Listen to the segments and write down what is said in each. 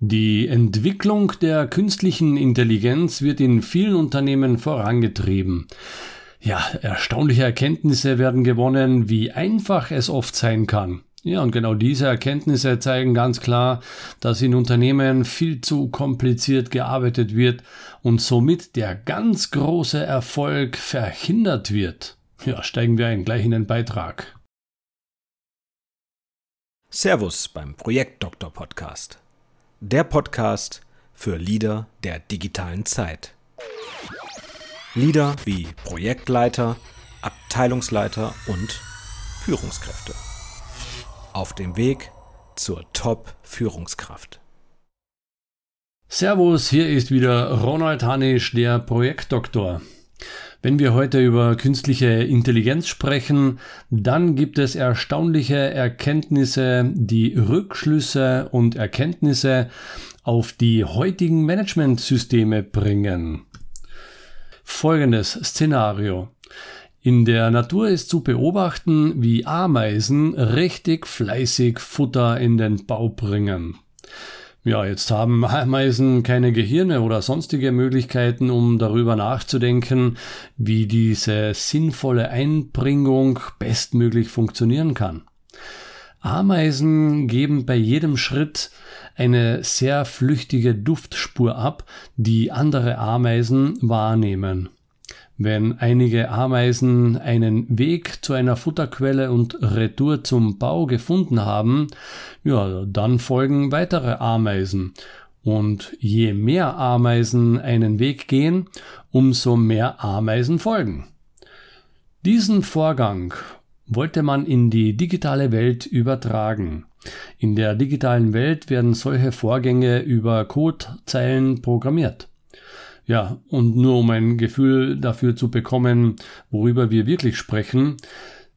Die Entwicklung der künstlichen Intelligenz wird in vielen Unternehmen vorangetrieben. Ja, erstaunliche Erkenntnisse werden gewonnen, wie einfach es oft sein kann. Ja, und genau diese Erkenntnisse zeigen ganz klar, dass in Unternehmen viel zu kompliziert gearbeitet wird und somit der ganz große Erfolg verhindert wird. Ja, steigen wir ein gleich in den Beitrag. Servus beim Projektdoktor Podcast der Podcast für Leader der digitalen Zeit. Leader wie Projektleiter, Abteilungsleiter und Führungskräfte. Auf dem Weg zur Top-Führungskraft. Servus, hier ist wieder Ronald Hanisch, der Projektdoktor. Wenn wir heute über künstliche Intelligenz sprechen, dann gibt es erstaunliche Erkenntnisse, die Rückschlüsse und Erkenntnisse auf die heutigen Managementsysteme bringen. Folgendes Szenario. In der Natur ist zu beobachten, wie Ameisen richtig fleißig Futter in den Bau bringen. Ja, jetzt haben Ameisen keine Gehirne oder sonstige Möglichkeiten, um darüber nachzudenken, wie diese sinnvolle Einbringung bestmöglich funktionieren kann. Ameisen geben bei jedem Schritt eine sehr flüchtige Duftspur ab, die andere Ameisen wahrnehmen. Wenn einige Ameisen einen Weg zu einer Futterquelle und Retour zum Bau gefunden haben, ja, dann folgen weitere Ameisen. Und je mehr Ameisen einen Weg gehen, umso mehr Ameisen folgen. Diesen Vorgang wollte man in die digitale Welt übertragen. In der digitalen Welt werden solche Vorgänge über Codezeilen programmiert. Ja, und nur um ein Gefühl dafür zu bekommen, worüber wir wirklich sprechen,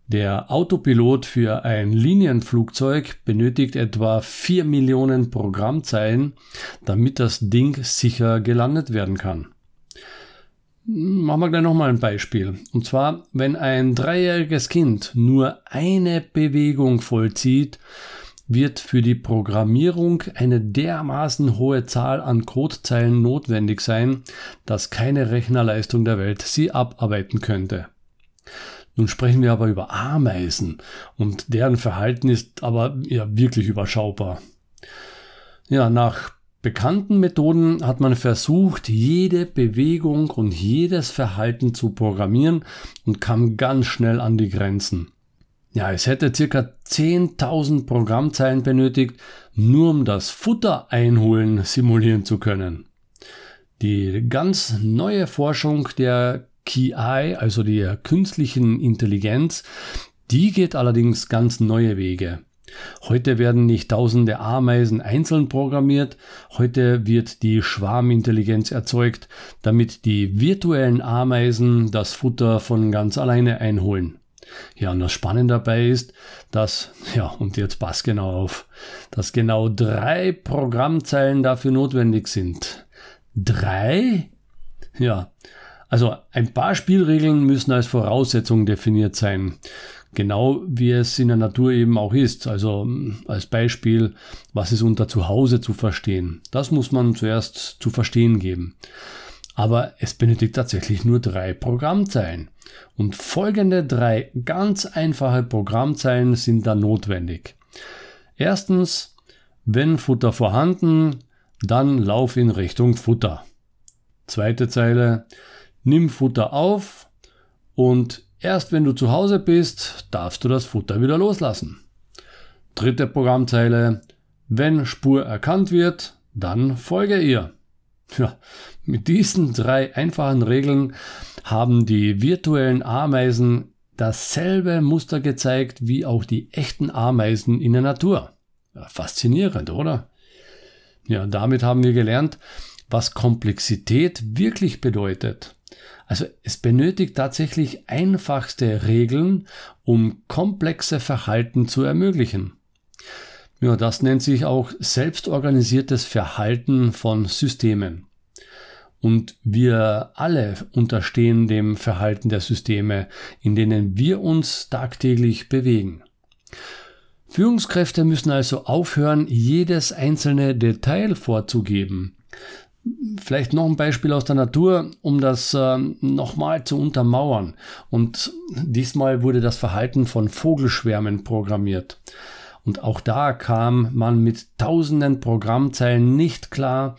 der Autopilot für ein Linienflugzeug benötigt etwa 4 Millionen Programmzeilen, damit das Ding sicher gelandet werden kann. Machen wir gleich nochmal ein Beispiel. Und zwar, wenn ein dreijähriges Kind nur eine Bewegung vollzieht, wird für die Programmierung eine dermaßen hohe Zahl an Codezeilen notwendig sein, dass keine Rechnerleistung der Welt sie abarbeiten könnte. Nun sprechen wir aber über Ameisen und deren Verhalten ist aber ja wirklich überschaubar. Ja, nach bekannten Methoden hat man versucht, jede Bewegung und jedes Verhalten zu programmieren und kam ganz schnell an die Grenzen. Ja, es hätte circa 10.000 Programmzeilen benötigt, nur um das Futter einholen simulieren zu können. Die ganz neue Forschung der KI, also der künstlichen Intelligenz, die geht allerdings ganz neue Wege. Heute werden nicht tausende Ameisen einzeln programmiert, heute wird die Schwarmintelligenz erzeugt, damit die virtuellen Ameisen das Futter von ganz alleine einholen. Ja, und das Spannende dabei ist, dass, ja, und jetzt passt genau auf, dass genau drei Programmzeilen dafür notwendig sind. Drei? Ja, also ein paar Spielregeln müssen als Voraussetzung definiert sein. Genau wie es in der Natur eben auch ist. Also als Beispiel, was ist unter Zuhause zu verstehen? Das muss man zuerst zu verstehen geben. Aber es benötigt tatsächlich nur drei Programmzeilen. Und folgende drei ganz einfache Programmzeilen sind dann notwendig. Erstens, wenn Futter vorhanden, dann lauf in Richtung Futter. Zweite Zeile, nimm Futter auf und erst wenn du zu Hause bist, darfst du das Futter wieder loslassen. Dritte Programmzeile, wenn Spur erkannt wird, dann folge ihr. Ja, mit diesen drei einfachen Regeln haben die virtuellen Ameisen dasselbe Muster gezeigt wie auch die echten Ameisen in der Natur. Ja, faszinierend, oder? Ja, damit haben wir gelernt, was Komplexität wirklich bedeutet. Also es benötigt tatsächlich einfachste Regeln, um komplexe Verhalten zu ermöglichen. Ja, das nennt sich auch selbstorganisiertes Verhalten von Systemen. Und wir alle unterstehen dem Verhalten der Systeme, in denen wir uns tagtäglich bewegen. Führungskräfte müssen also aufhören, jedes einzelne Detail vorzugeben. Vielleicht noch ein Beispiel aus der Natur, um das äh, nochmal zu untermauern. Und diesmal wurde das Verhalten von Vogelschwärmen programmiert. Und auch da kam man mit tausenden Programmzeilen nicht klar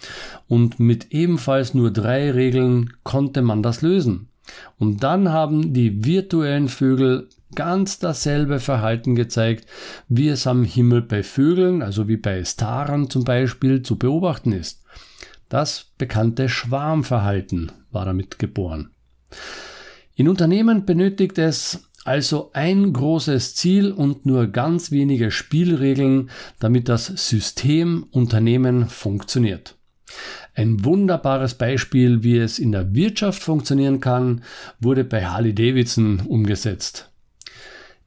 und mit ebenfalls nur drei Regeln konnte man das lösen. Und dann haben die virtuellen Vögel ganz dasselbe Verhalten gezeigt, wie es am Himmel bei Vögeln, also wie bei Staren zum Beispiel, zu beobachten ist. Das bekannte Schwarmverhalten war damit geboren. In Unternehmen benötigt es also ein großes Ziel und nur ganz wenige Spielregeln, damit das System Unternehmen funktioniert. Ein wunderbares Beispiel, wie es in der Wirtschaft funktionieren kann, wurde bei Harley Davidson umgesetzt.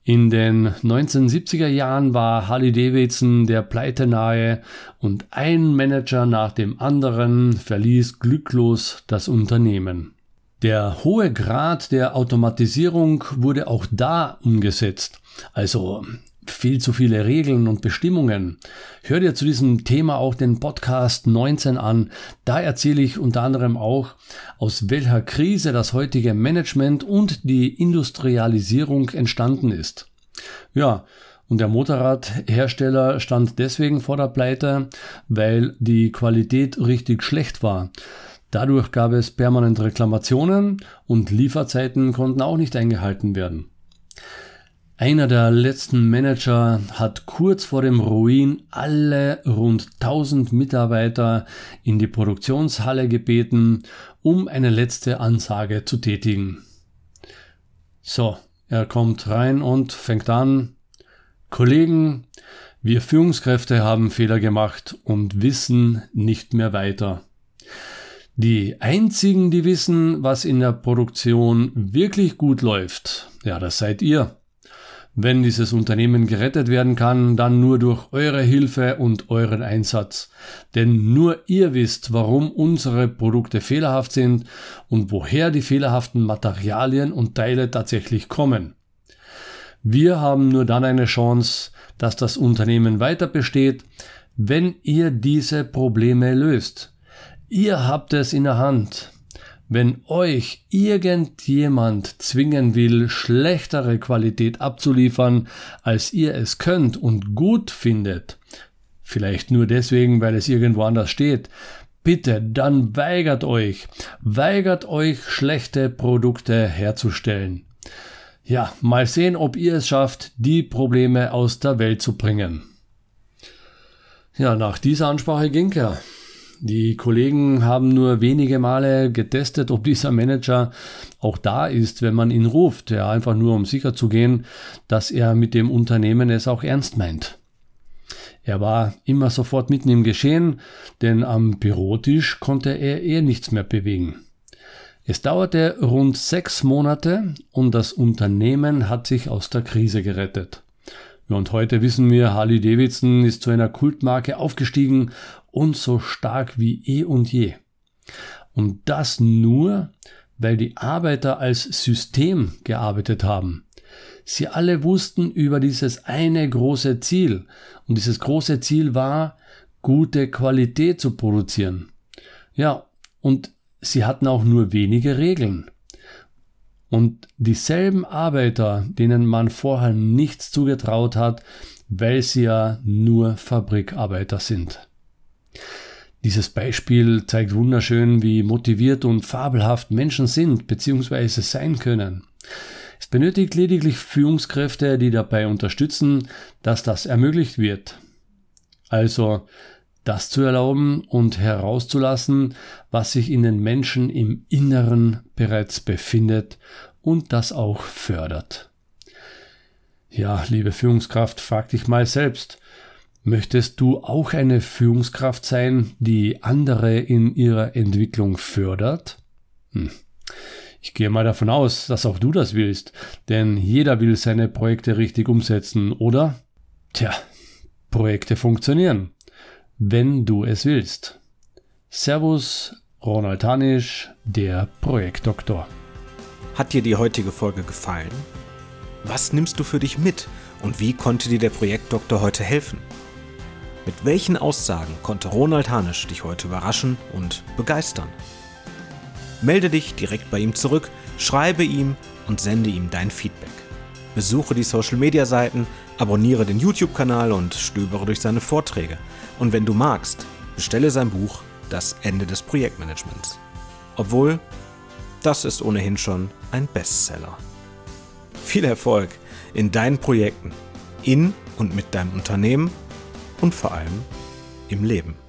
In den 1970er Jahren war Harley Davidson der Pleite nahe und ein Manager nach dem anderen verließ glücklos das Unternehmen. Der hohe Grad der Automatisierung wurde auch da umgesetzt. Also viel zu viele Regeln und Bestimmungen. Hör dir zu diesem Thema auch den Podcast 19 an. Da erzähle ich unter anderem auch, aus welcher Krise das heutige Management und die Industrialisierung entstanden ist. Ja, und der Motorradhersteller stand deswegen vor der Pleite, weil die Qualität richtig schlecht war. Dadurch gab es permanent Reklamationen und Lieferzeiten konnten auch nicht eingehalten werden. Einer der letzten Manager hat kurz vor dem Ruin alle rund 1000 Mitarbeiter in die Produktionshalle gebeten, um eine letzte Ansage zu tätigen. So, er kommt rein und fängt an, Kollegen, wir Führungskräfte haben Fehler gemacht und wissen nicht mehr weiter. Die einzigen, die wissen, was in der Produktion wirklich gut läuft, ja, das seid ihr. Wenn dieses Unternehmen gerettet werden kann, dann nur durch eure Hilfe und euren Einsatz. Denn nur ihr wisst, warum unsere Produkte fehlerhaft sind und woher die fehlerhaften Materialien und Teile tatsächlich kommen. Wir haben nur dann eine Chance, dass das Unternehmen weiter besteht, wenn ihr diese Probleme löst. Ihr habt es in der Hand. Wenn euch irgendjemand zwingen will, schlechtere Qualität abzuliefern, als ihr es könnt und gut findet, vielleicht nur deswegen, weil es irgendwo anders steht, bitte, dann weigert euch, weigert euch, schlechte Produkte herzustellen. Ja, mal sehen, ob ihr es schafft, die Probleme aus der Welt zu bringen. Ja, nach dieser Ansprache ging er. Die Kollegen haben nur wenige Male getestet, ob dieser Manager auch da ist, wenn man ihn ruft. Ja, einfach nur um sicher zu gehen, dass er mit dem Unternehmen es auch ernst meint. Er war immer sofort mitten im Geschehen, denn am Bürotisch konnte er eh nichts mehr bewegen. Es dauerte rund sechs Monate und das Unternehmen hat sich aus der Krise gerettet. Und heute wissen wir, Harley Davidson ist zu einer Kultmarke aufgestiegen und so stark wie eh und je. Und das nur, weil die Arbeiter als System gearbeitet haben. Sie alle wussten über dieses eine große Ziel. Und dieses große Ziel war, gute Qualität zu produzieren. Ja, und sie hatten auch nur wenige Regeln. Und dieselben Arbeiter, denen man vorher nichts zugetraut hat, weil sie ja nur Fabrikarbeiter sind. Dieses Beispiel zeigt wunderschön, wie motiviert und fabelhaft Menschen sind bzw. sein können. Es benötigt lediglich Führungskräfte, die dabei unterstützen, dass das ermöglicht wird. Also das zu erlauben und herauszulassen, was sich in den Menschen im Inneren bereits befindet und das auch fördert. Ja, liebe Führungskraft, frag dich mal selbst, möchtest du auch eine Führungskraft sein, die andere in ihrer Entwicklung fördert? Hm. Ich gehe mal davon aus, dass auch du das willst, denn jeder will seine Projekte richtig umsetzen, oder? Tja, Projekte funktionieren wenn du es willst. Servus, Ronald Hanisch, der Projektdoktor. Hat dir die heutige Folge gefallen? Was nimmst du für dich mit Und wie konnte dir der Projektdoktor heute helfen? Mit welchen Aussagen konnte Ronald Hanisch dich heute überraschen und begeistern? Melde dich direkt bei ihm zurück, schreibe ihm und sende ihm dein Feedback. Besuche die Social Media Seiten, abonniere den YouTube-Kanal und stöbere durch seine Vorträge. Und wenn du magst, bestelle sein Buch Das Ende des Projektmanagements. Obwohl, das ist ohnehin schon ein Bestseller. Viel Erfolg in deinen Projekten, in und mit deinem Unternehmen und vor allem im Leben.